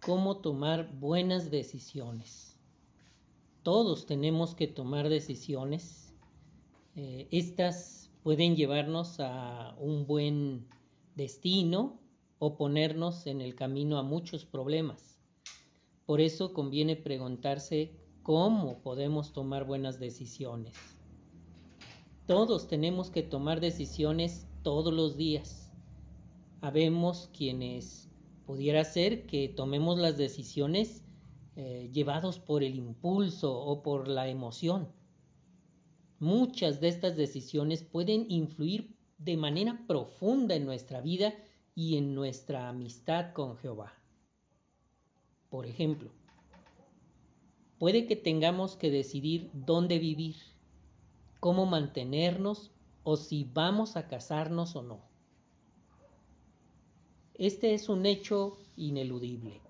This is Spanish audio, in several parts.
cómo tomar buenas decisiones. Todos tenemos que tomar decisiones. Eh, estas pueden llevarnos a un buen destino o ponernos en el camino a muchos problemas. Por eso conviene preguntarse cómo podemos tomar buenas decisiones. Todos tenemos que tomar decisiones todos los días. Habemos quienes pudiera ser que tomemos las decisiones eh, llevados por el impulso o por la emoción. Muchas de estas decisiones pueden influir de manera profunda en nuestra vida y en nuestra amistad con Jehová. Por ejemplo, puede que tengamos que decidir dónde vivir, cómo mantenernos o si vamos a casarnos o no. Este es un hecho ineludible.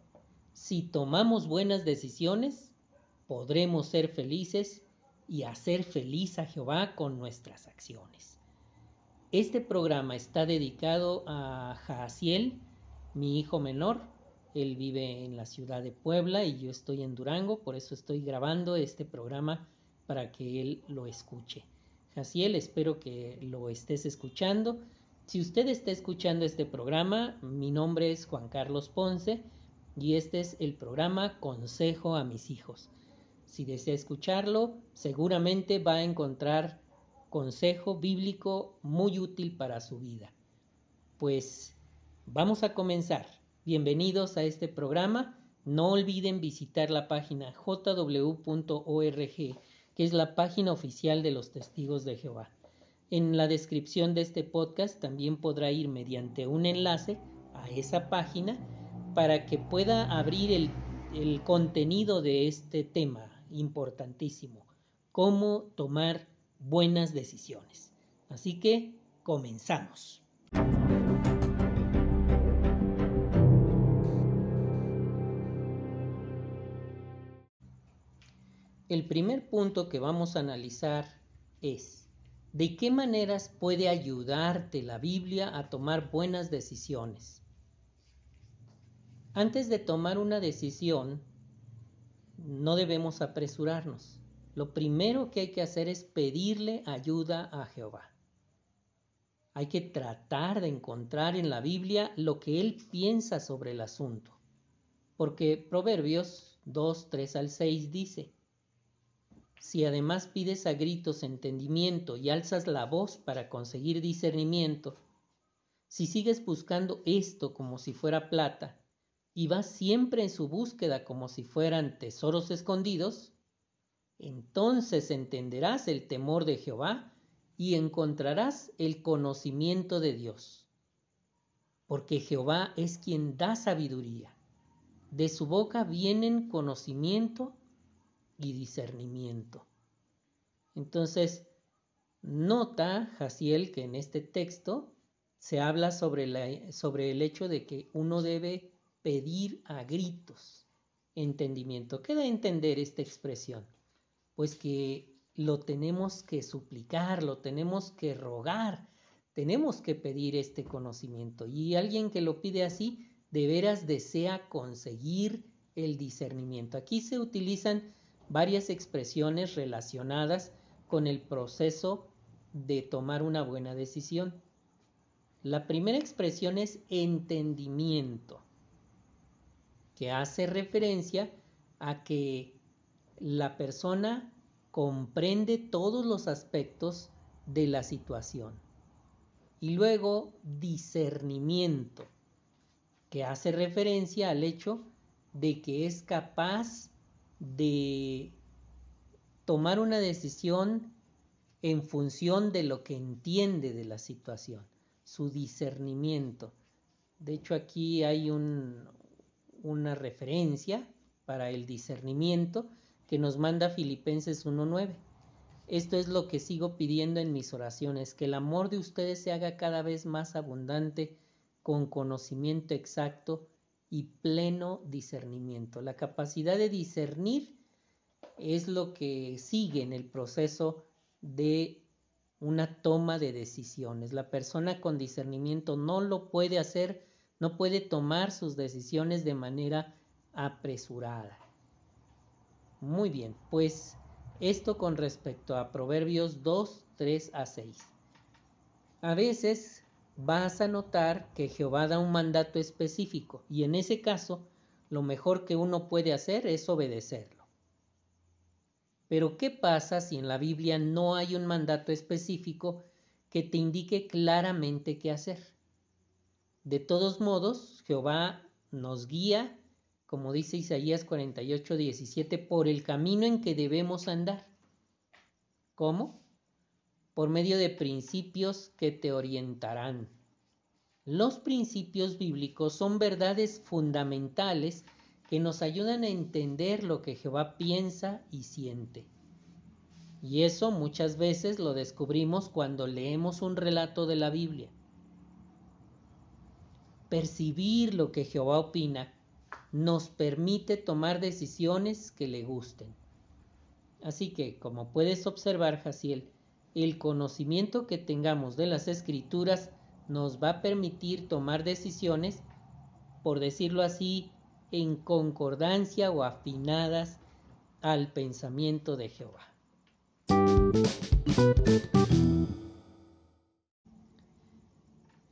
Si tomamos buenas decisiones, podremos ser felices y hacer feliz a Jehová con nuestras acciones. Este programa está dedicado a Jaciel, mi hijo menor. Él vive en la ciudad de Puebla y yo estoy en Durango, por eso estoy grabando este programa para que él lo escuche. Jaciel, espero que lo estés escuchando. Si usted está escuchando este programa, mi nombre es Juan Carlos Ponce y este es el programa Consejo a mis hijos. Si desea escucharlo, seguramente va a encontrar consejo bíblico muy útil para su vida. Pues vamos a comenzar. Bienvenidos a este programa. No olviden visitar la página jw.org, que es la página oficial de los testigos de Jehová. En la descripción de este podcast también podrá ir mediante un enlace a esa página para que pueda abrir el, contenido de este tema importantísimo, cómo tomar buenas decisiones. Así que comenzamos. El primer punto que vamos a analizar es ¿De qué maneras puede ayudarte la Biblia a tomar buenas decisiones? Antes de tomar una decisión, no debemos apresurarnos. Lo primero que hay que hacer es pedirle ayuda a Jehová. Hay que tratar de encontrar en la Biblia lo que Él piensa sobre el asunto. Porque Proverbios 2, 3 al 6 dice, si además pides a gritos entendimiento y alzas la voz para conseguir discernimiento, si sigues buscando esto como si fuera plata y vas siempre en su búsqueda como si fueran tesoros escondidos, entonces entenderás el temor de Jehová y encontrarás el conocimiento de Dios. Porque Jehová es quien da sabiduría. De su boca vienen conocimiento y discernimiento. Entonces, nota Jaciel que en este texto se habla sobre, la, sobre el hecho de que uno debe pedir a gritos entendimiento. ¿Qué da a entender esta expresión? Pues que lo tenemos que suplicar, lo tenemos que rogar, tenemos que pedir este conocimiento. Y alguien que lo pide así, de veras desea conseguir el discernimiento. Aquí se utilizan varias expresiones relacionadas con el proceso de tomar una buena decisión. La primera expresión es entendimiento, que hace referencia a que la persona comprende todos los aspectos de la situación. Y luego discernimiento, que hace referencia al hecho de que es capaz de tomar una decisión en función de lo que entiende de la situación, su discernimiento. De hecho, aquí hay una referencia para el discernimiento que nos manda Filipenses 1.9. Esto es lo que sigo pidiendo en mis oraciones, que el amor de ustedes se haga cada vez más abundante con conocimiento exacto y pleno discernimiento. La capacidad de discernir es lo que sigue en el proceso de una toma de decisiones. La persona con discernimiento no lo puede hacer, no puede tomar sus decisiones de manera apresurada. Muy bien, pues esto con respecto a Proverbios 2, 3 a 6. A veces vas a notar que Jehová da un mandato específico y en ese caso lo mejor que uno puede hacer es obedecerlo. Pero ¿qué pasa si en la Biblia no hay un mandato específico que te indique claramente qué hacer? De todos modos, Jehová nos guía, como dice Isaías 48, 17, por el camino en que debemos andar. ¿Cómo? Por medio de principios que te orientarán. Los principios bíblicos son verdades fundamentales que nos ayudan a entender lo que Jehová piensa y siente. Y eso muchas veces lo descubrimos cuando leemos un relato de la Biblia. Percibir lo que Jehová opina nos permite tomar decisiones que le gusten. Así que, como puedes observar, Jaciel, el conocimiento que tengamos de las escrituras nos va a permitir tomar decisiones, por decirlo así, en concordancia o afinadas al pensamiento de Jehová.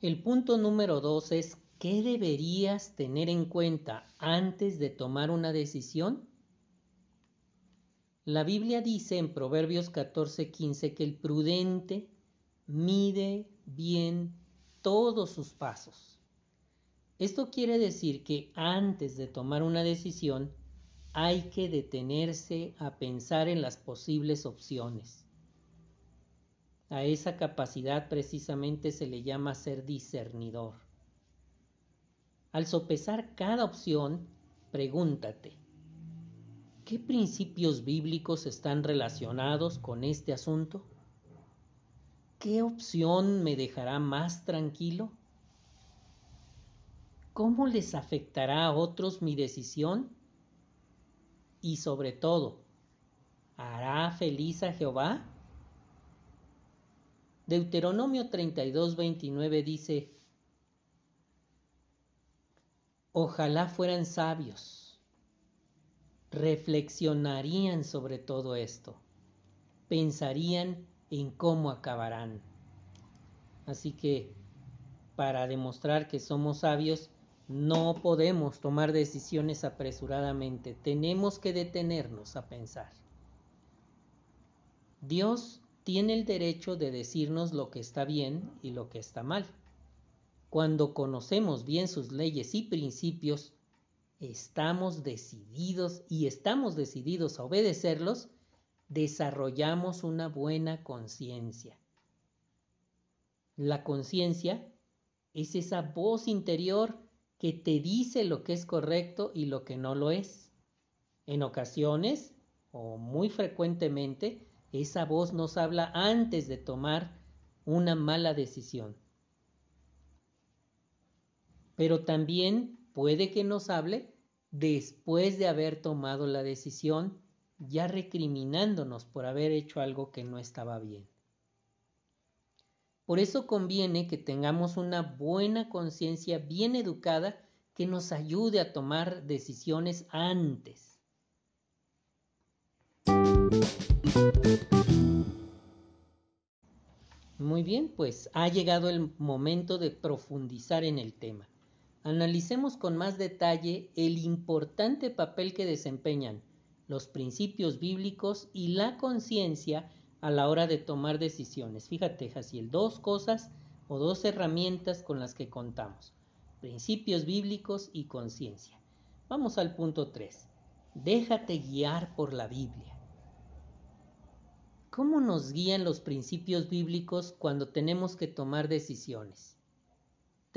El punto número dos es ¿qué deberías tener en cuenta antes de tomar una decisión? La Biblia dice en Proverbios 14:15 que el prudente mide bien todos sus pasos. Esto quiere decir que antes de tomar una decisión hay que detenerse a pensar en las posibles opciones. A esa capacidad precisamente se le llama ser discernidor. Al sopesar cada opción, pregúntate, ¿qué principios bíblicos están relacionados con este asunto? ¿Qué opción me dejará más tranquilo? ¿Cómo les afectará a otros mi decisión? Y sobre todo, ¿hará feliz a Jehová? Deuteronomio 32, 29 dice, Ojalá fueran sabios, reflexionarían sobre todo esto, pensarían en cómo acabarán. Así que, para demostrar que somos sabios, no podemos tomar decisiones apresuradamente, tenemos que detenernos a pensar. Dios tiene el derecho de decirnos lo que está bien y lo que está mal. Cuando conocemos bien sus leyes y principios, estamos decididos y estamos decididos a obedecerlos desarrollamos una buena conciencia. La conciencia es esa voz interior que te dice lo que es correcto y lo que no lo es. En ocasiones, o muy frecuentemente, esa voz nos habla antes de tomar una mala decisión. Pero también puede que nos hable después de haber tomado la decisión ya recriminándonos por haber hecho algo que no estaba bien. Por eso conviene que tengamos una buena conciencia bien educada que nos ayude a tomar decisiones antes. Muy bien, pues ha llegado el momento de profundizar en el tema. Analicemos con más detalle el importante papel que desempeñan los principios bíblicos y la conciencia a la hora de tomar decisiones. Fíjate, Jaciel, dos cosas o dos herramientas con las que contamos. Principios bíblicos y conciencia. Vamos al punto 3. Déjate guiar por la Biblia. ¿Cómo nos guían los principios bíblicos cuando tenemos que tomar decisiones?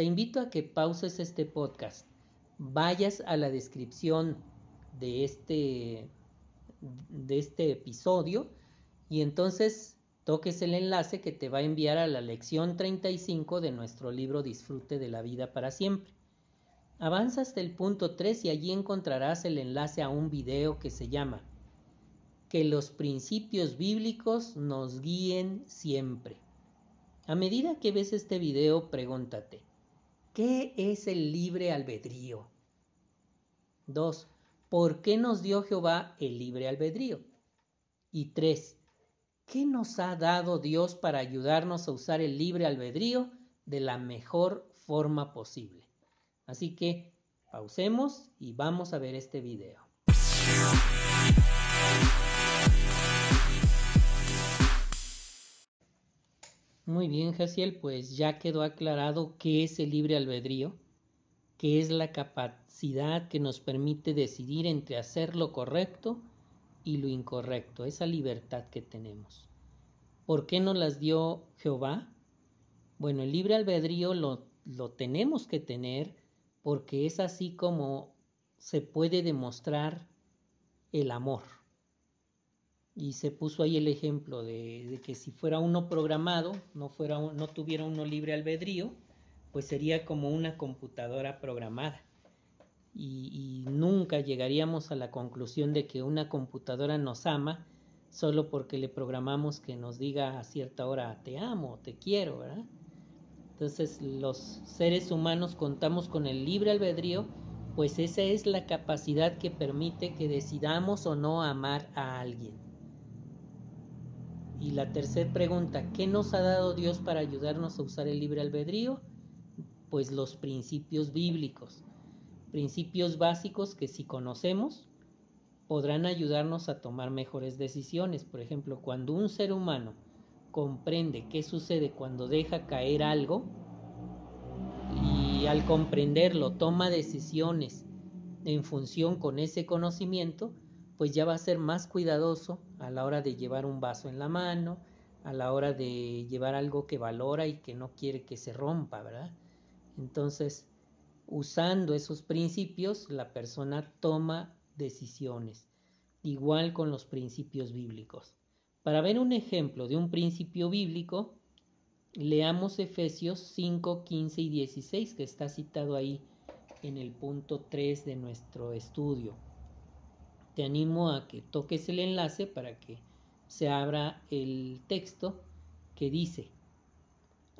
Te invito a que pauses este podcast, vayas a la descripción de este de este episodio y entonces toques el enlace que te va a enviar a la lección 35 de nuestro libro Disfrute de la vida para siempre. Avanza hasta el punto 3 y allí encontrarás el enlace a un video que se llama Que los principios bíblicos nos guíen siempre. A medida que ves este video, pregúntate, ¿qué es el libre albedrío? 2. ¿por qué nos dio Jehová el libre albedrío? Y tres, ¿qué nos ha dado Dios para ayudarnos a usar el libre albedrío de la mejor forma posible? Así que pausemos y vamos a ver este video. Muy bien, Jaciel, pues ya quedó aclarado qué es el libre albedrío, qué es la capacidad que nos permite decidir entre hacer lo correcto y lo incorrecto, esa libertad que tenemos. ¿Por qué nos las dio Jehová? Bueno, el libre albedrío lo tenemos que tener porque es así como se puede demostrar el amor. Y se puso ahí el ejemplo de, que si fuera uno programado, no, fuera, no tuviera uno libre albedrío, pues sería como una computadora programada y, nunca llegaríamos a la conclusión de que una computadora nos ama solo porque le programamos que nos diga a cierta hora te amo, te quiero, ¿verdad? Entonces los seres humanos contamos con el libre albedrío, pues esa es la capacidad que permite que decidamos o no amar a alguien. Y la tercera pregunta, ¿qué nos ha dado Dios para ayudarnos a usar el libre albedrío? Pues los principios bíblicos principios básicos que si conocemos podrán ayudarnos a tomar mejores decisiones. Por ejemplo, cuando un ser humano comprende qué sucede cuando deja caer algo y al comprenderlo toma decisiones en función con ese conocimiento, pues ya va a ser más cuidadoso a la hora de llevar un vaso en la mano, a la hora de llevar algo que valora y que no quiere que se rompa, ¿verdad? Entonces, usando esos principios, la persona toma decisiones, igual con los principios bíblicos. Para ver un ejemplo de un principio bíblico, leamos Efesios 5, 15 y 16, que está citado ahí en el punto 3 de nuestro estudio. Te animo a que toques el enlace para que se abra el texto que dice,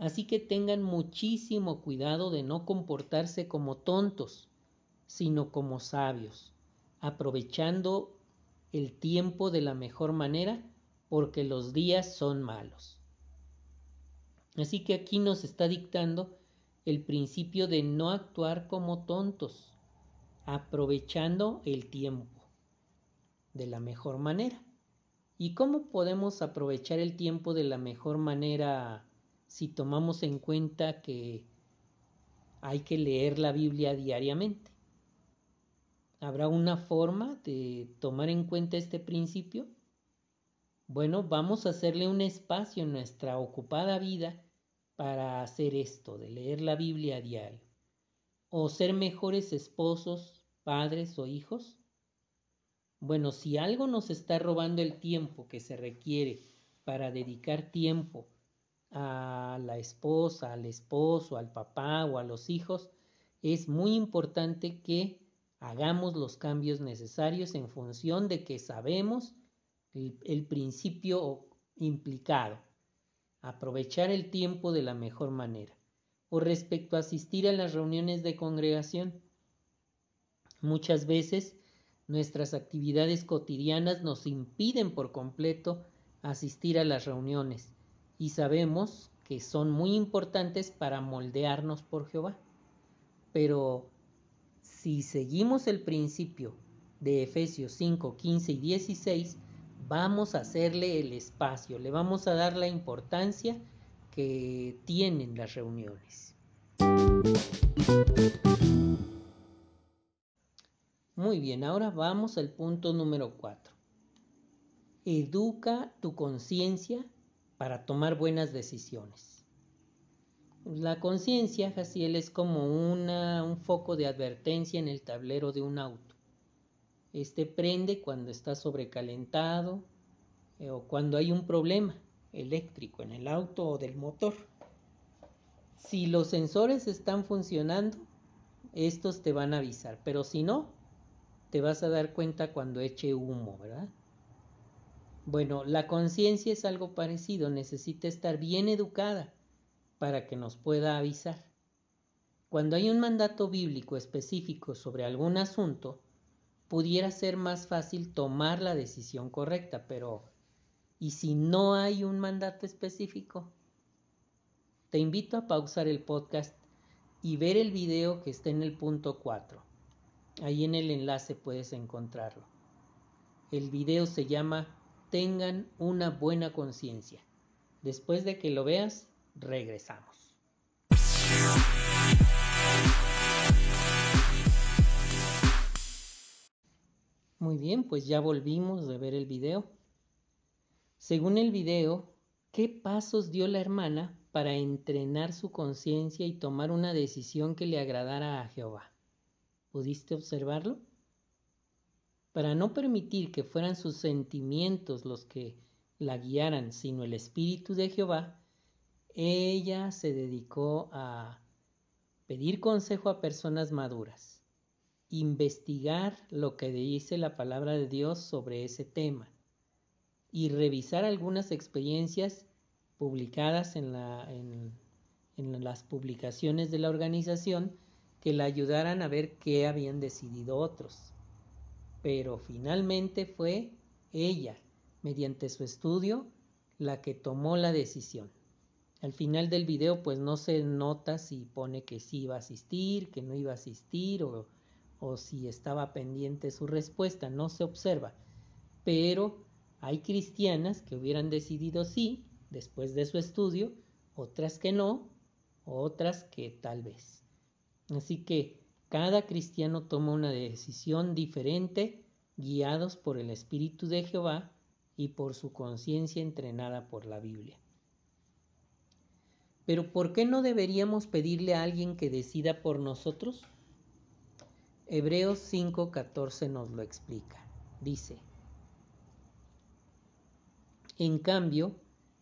Así que tengan muchísimo cuidado de no comportarse como tontos, sino como sabios, aprovechando el tiempo de la mejor manera, porque los días son malos. Así que aquí nos está dictando el principio de no actuar como tontos, aprovechando el tiempo de la mejor manera. ¿Y cómo podemos aprovechar el tiempo de la mejor manera si tomamos en cuenta que hay que leer la Biblia diariamente. ¿Habrá una forma de tomar en cuenta este principio? Bueno, vamos a hacerle un espacio en nuestra ocupada vida para hacer esto, de leer la Biblia a diario. ¿O ser mejores esposos, padres o hijos? Bueno, si algo nos está robando el tiempo que se requiere para dedicar tiempo a la esposa, al esposo, al papá o a los hijos, es muy importante que hagamos los cambios necesarios en función de que sabemos el, principio implicado, aprovechar el tiempo de la mejor manera. O respecto a asistir a las reuniones de congregación, muchas veces nuestras actividades cotidianas nos impiden por completo asistir a las reuniones y sabemos que son muy importantes para moldearnos por Jehová. Pero si seguimos el principio de Efesios 5, 15 y 16, vamos a hacerle el espacio, le vamos a dar la importancia que tienen las reuniones. Muy bien, ahora vamos al punto número 4. Educa tu conciencia para tomar buenas decisiones. La conciencia, Jaciel, es como una, un foco de advertencia en el tablero de un auto. Este prende cuando está sobrecalentado eh, o cuando hay un problema eléctrico en el auto o del motor. Si los sensores están funcionando, estos te van a avisar, pero si no, te vas a dar cuenta cuando eche humo, ¿verdad? Bueno, la conciencia es algo parecido, necesita estar bien educada para que nos pueda avisar. Cuando hay un mandato bíblico específico sobre algún asunto, pudiera ser más fácil tomar la decisión correcta, pero ¿y si no hay un mandato específico? Te invito a pausar el podcast y ver el video que está en el punto 4. Ahí en el enlace puedes encontrarlo. El video se llama Tengan una buena conciencia. Después de que lo veas, regresamos. Muy bien, pues ya volvimos de ver el video. Según el video, ¿qué pasos dio la hermana para entrenar su conciencia y tomar una decisión que le agradara a Jehová? ¿Pudiste observarlo? Para no permitir que fueran sus sentimientos los que la guiaran, sino el Espíritu de Jehová, ella se dedicó a pedir consejo a personas maduras investigar lo que dice la palabra de Dios sobre ese tema y revisar algunas experiencias publicadas en, en, las publicaciones de la organización que la ayudaran a ver qué habían decidido otros. Pero finalmente fue ella, mediante su estudio, la que tomó la decisión. Al final del video pues no se nota si pone que sí iba a asistir, que no iba a asistir o si estaba pendiente su respuesta, no se observa. Pero hay cristianas que hubieran decidido sí después de su estudio, otras que no, otras que tal vez. Así que cada cristiano toma una decisión diferente guiados por el Espíritu de Jehová y por su conciencia entrenada por la Biblia. Pero ¿por qué no deberíamos pedirle a alguien que decida por nosotros? Hebreos 5:14 nos lo explica. Dice, en cambio,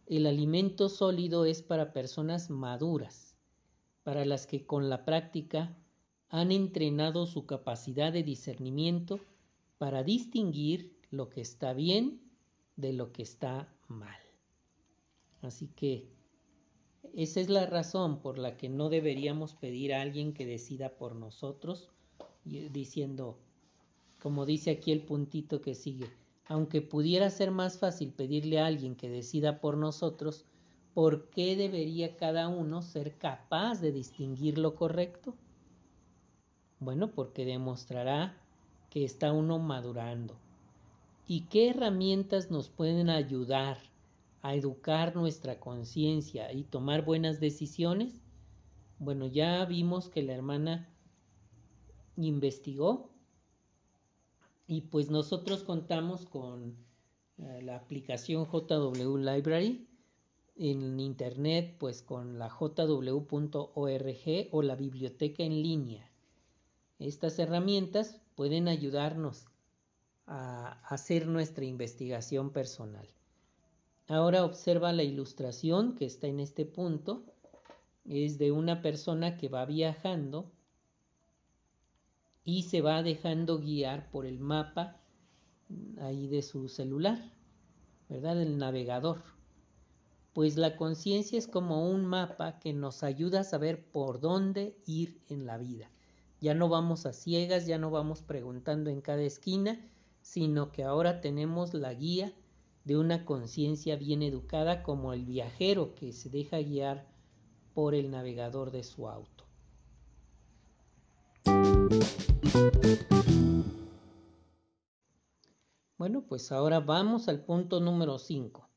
el alimento sólido es para personas maduras, para las que con la práctica han entrenado su capacidad de discernimiento para distinguir lo que está bien de lo que está mal. Así que esa es la razón por la que no deberíamos pedir a alguien que decida por nosotros diciendo, como dice aquí el puntito que sigue, aunque pudiera ser más fácil pedirle a alguien que decida por nosotros, ¿por qué debería cada uno ser capaz de distinguir lo correcto? Bueno, porque demostrará que está uno madurando. ¿Y qué herramientas nos pueden ayudar a educar nuestra conciencia y tomar buenas decisiones? Bueno, ya vimos que la hermana investigó y pues nosotros contamos con eh, la aplicación JW Library en internet pues con la jw.org o la biblioteca en línea. Estas herramientas pueden ayudarnos a hacer nuestra investigación personal. Ahora observa la ilustración que está en este punto. Es de una persona que va viajando y se va dejando guiar por el mapa ahí de su celular, ¿verdad? El navegador. Pues la conciencia es como un mapa que nos ayuda a saber por dónde ir en la vida. Ya no vamos a ciegas, ya no vamos preguntando en cada esquina, sino que ahora tenemos la guía de una conciencia bien educada como el viajero que se deja guiar por el navegador de su auto. Bueno, pues ahora vamos al punto número 5.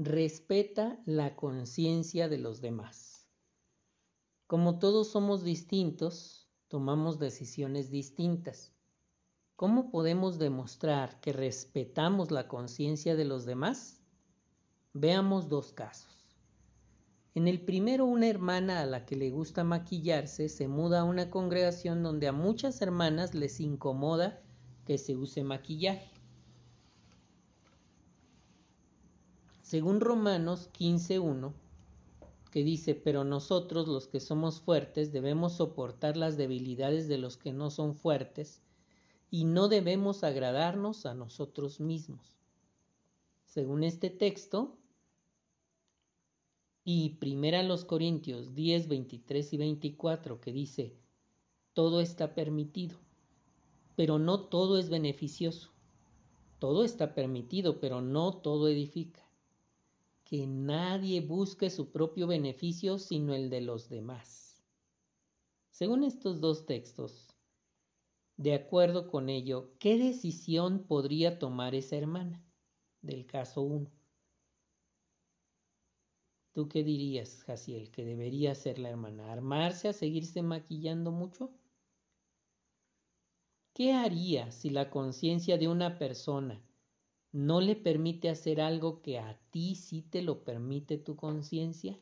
Respeta la conciencia de los demás. Como todos somos distintos, tomamos decisiones distintas. ¿Cómo podemos demostrar que respetamos la conciencia de los demás? Veamos dos casos. En el primero, una hermana a la que le gusta maquillarse se muda a una congregación donde a muchas hermanas les incomoda que se use maquillaje. Según Romanos 15.1, que dice, pero nosotros los que somos fuertes debemos soportar las debilidades de los que no son fuertes y no debemos agradarnos a nosotros mismos. Según este texto, y primera los Corintios 10, 23 y 24 que dice, todo está permitido, pero no todo es beneficioso. Todo está permitido, pero no todo edifica. Que nadie busque su propio beneficio sino el de los demás. Según estos dos textos, de acuerdo con ello, ¿qué decisión podría tomar esa hermana del caso 1? ¿Tú qué dirías, Jaciel, que debería hacer la hermana? ¿Armarse a seguirse maquillando mucho? ¿Qué haría si la conciencia de una persona no le permite hacer algo que a ti sí te lo permite tu conciencia?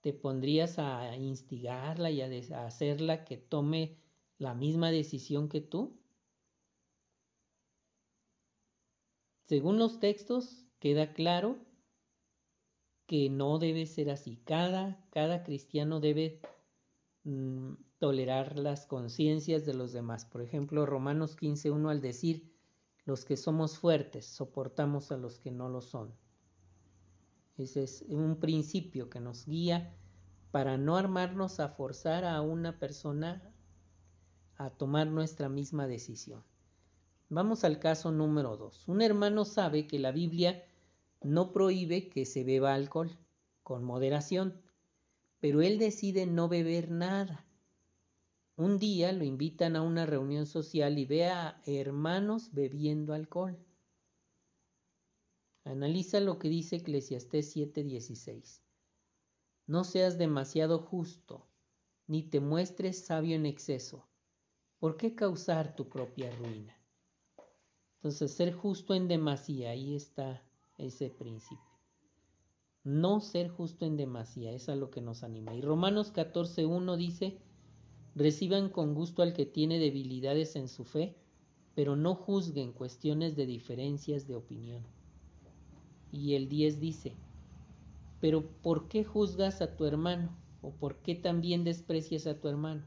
¿Te pondrías a instigarla y a hacerla que tome la misma decisión que tú? Según los textos, queda claro que no debe ser así. Cada, cada cristiano debe mm, tolerar las conciencias de los demás. Por ejemplo, Romanos 15.1 al decir, los que somos fuertes soportamos a los que no lo son. Ese es un principio que nos guía para no armarnos a forzar a una persona a tomar nuestra misma decisión. Vamos al caso número 2. Un hermano sabe que la Biblia no prohíbe que se beba alcohol, con moderación, pero él decide no beber nada. Un día lo invitan a una reunión social y ve a hermanos bebiendo alcohol. Analiza lo que dice Eclesiastés 7:16. No seas demasiado justo, ni te muestres sabio en exceso, ¿Por qué causar tu propia ruina? Entonces, ser justo en demasía, ahí está ese principio. No ser justo en demasía, es a lo que nos anima. Y Romanos 14.1 dice, reciban con gusto al que tiene debilidades en su fe, pero no juzguen cuestiones de diferencias de opinión. Y el 10 dice, pero ¿por qué juzgas a tu hermano? ¿O por qué también desprecias a tu hermano?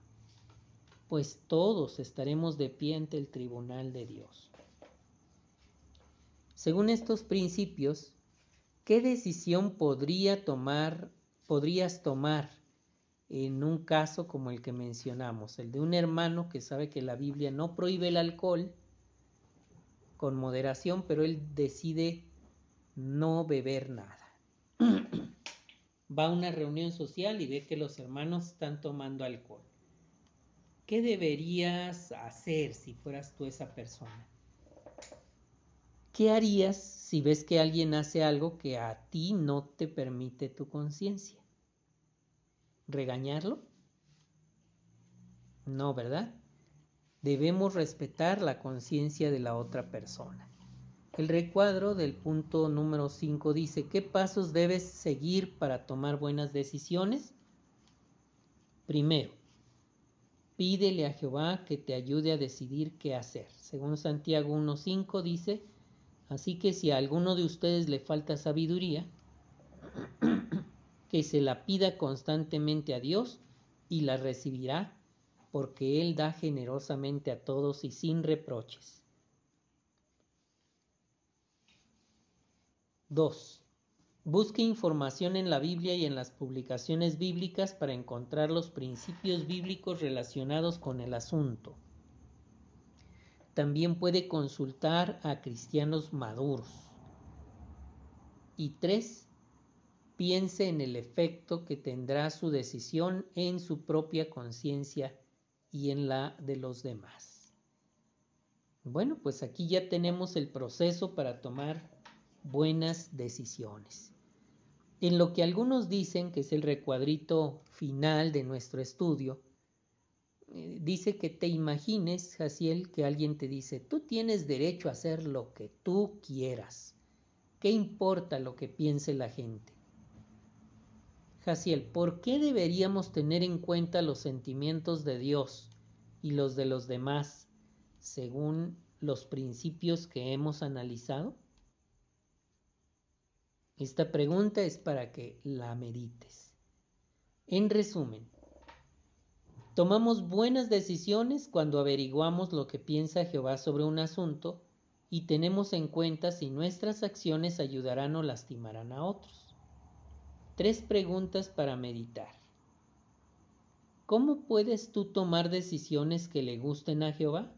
pues todos estaremos de pie ante el tribunal de Dios. Según estos principios, ¿qué decisión podría tomar, podrías tomar en un caso como el que mencionamos, el de un hermano que sabe que la Biblia no prohíbe el alcohol con moderación, pero él decide no beber nada? Va a una reunión social y ve que los hermanos están tomando alcohol. ¿Qué deberías hacer si fueras tú esa persona? ¿Qué harías si ves que alguien hace algo que a ti no te permite tu conciencia? ¿Regañarlo? No, ¿verdad? Debemos respetar la conciencia de la otra persona. El recuadro del punto número 5 dice, ¿qué pasos debes seguir para tomar buenas decisiones? Primero, Pídele a Jehová que te ayude a decidir qué hacer. Según Santiago 1.5 dice, así que si a alguno de ustedes le falta sabiduría, que se la pida constantemente a Dios y la recibirá, porque Él da generosamente a todos y sin reproches. 2. Busque información en la Biblia y en las publicaciones bíblicas para encontrar los principios bíblicos relacionados con el asunto. También puede consultar a cristianos maduros. Y tres, piense en el efecto que tendrá su decisión en su propia conciencia y en la de los demás. Bueno, pues aquí ya tenemos el proceso para tomar buenas decisiones. En lo que algunos dicen que es el recuadrito final de nuestro estudio, eh, dice que te imagines, Jaciel, que alguien te dice, tú tienes derecho a hacer lo que tú quieras. ¿Qué importa lo que piense la gente? Jaciel, ¿por qué deberíamos tener en cuenta los sentimientos de Dios y los de los demás según los principios que hemos analizado? Esta pregunta es para que la medites. En resumen, tomamos buenas decisiones cuando averiguamos lo que piensa Jehová sobre un asunto y tenemos en cuenta si nuestras acciones ayudarán o lastimarán a otros. Tres preguntas para meditar. ¿cómo puedes tú tomar decisiones que le gusten a Jehová?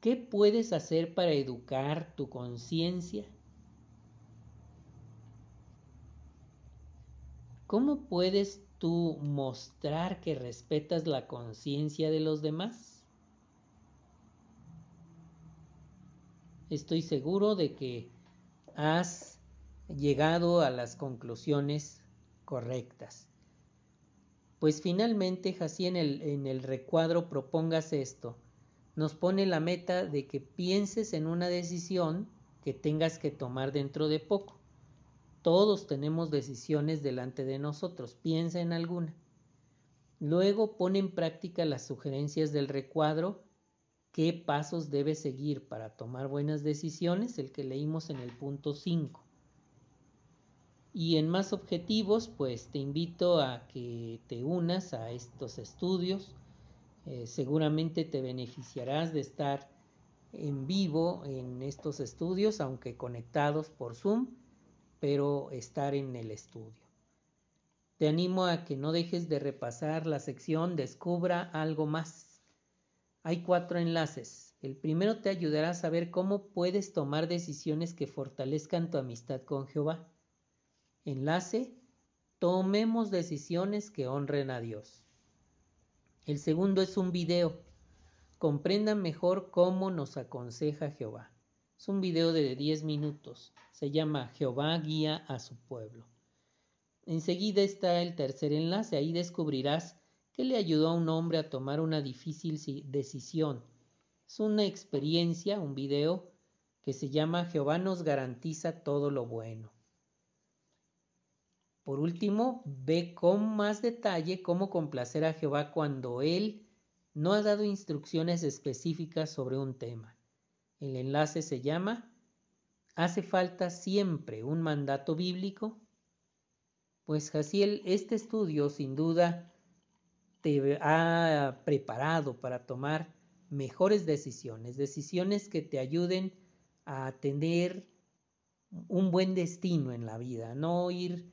¿Qué puedes hacer para educar tu conciencia? ¿Cómo puedes tú mostrar que respetas la conciencia de los demás? Estoy seguro de que has llegado a las conclusiones correctas. Pues finalmente, así en el, en el recuadro propongas esto nos pone la meta de que pienses en una decisión que tengas que tomar dentro de poco. Todos tenemos decisiones delante de nosotros, piensa en alguna. Luego pone en práctica las sugerencias del recuadro, qué pasos debes seguir para tomar buenas decisiones, el que leímos en el punto 5. Y en más objetivos, pues te invito a que te unas a estos estudios, eh, seguramente te beneficiarás de estar en vivo en estos estudios, aunque conectados por Zoom, pero estar en el estudio. Te animo a que no dejes de repasar la sección Descubra algo más. Hay cuatro enlaces. El primero te ayudará a saber cómo puedes tomar decisiones que fortalezcan tu amistad con Jehová. Enlace, tomemos decisiones que honren a Dios. El segundo es un video. Comprendan mejor cómo nos aconseja Jehová. Es un video de 10 minutos. Se llama Jehová guía a su pueblo. Enseguida está el tercer enlace. Ahí descubrirás que le ayudó a un hombre a tomar una difícil decisión. Es una experiencia, un video que se llama Jehová nos garantiza todo lo bueno. Por último, ve con más detalle cómo complacer a Jehová cuando Él no ha dado instrucciones específicas sobre un tema. El enlace se llama ¿Hace falta siempre un mandato bíblico? Pues Jaciel, este estudio sin duda te ha preparado para tomar mejores decisiones, decisiones que te ayuden a tener un buen destino en la vida, no ir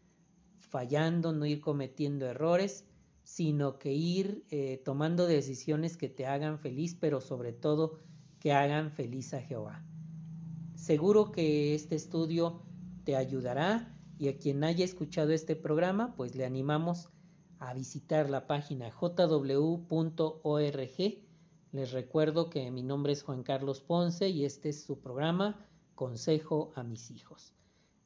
fallando, no ir cometiendo errores, sino que ir eh, tomando decisiones que te hagan feliz, pero sobre todo que hagan feliz a Jehová. Seguro que este estudio te ayudará y a quien haya escuchado este programa, pues le animamos a visitar la página jw.org. Les recuerdo que mi nombre es Juan Carlos Ponce y este es su programa Consejo a mis hijos.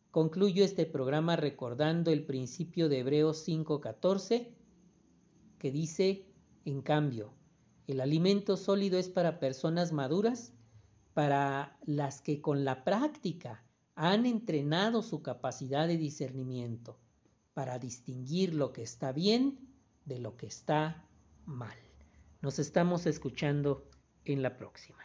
Concluyo este programa recordando el principio de Hebreos 5:14 que dice, en cambio, el alimento sólido es para personas maduras, para las que con la práctica han entrenado su capacidad de discernimiento para distinguir lo que está bien de lo que está mal. Nos estamos escuchando en la próxima.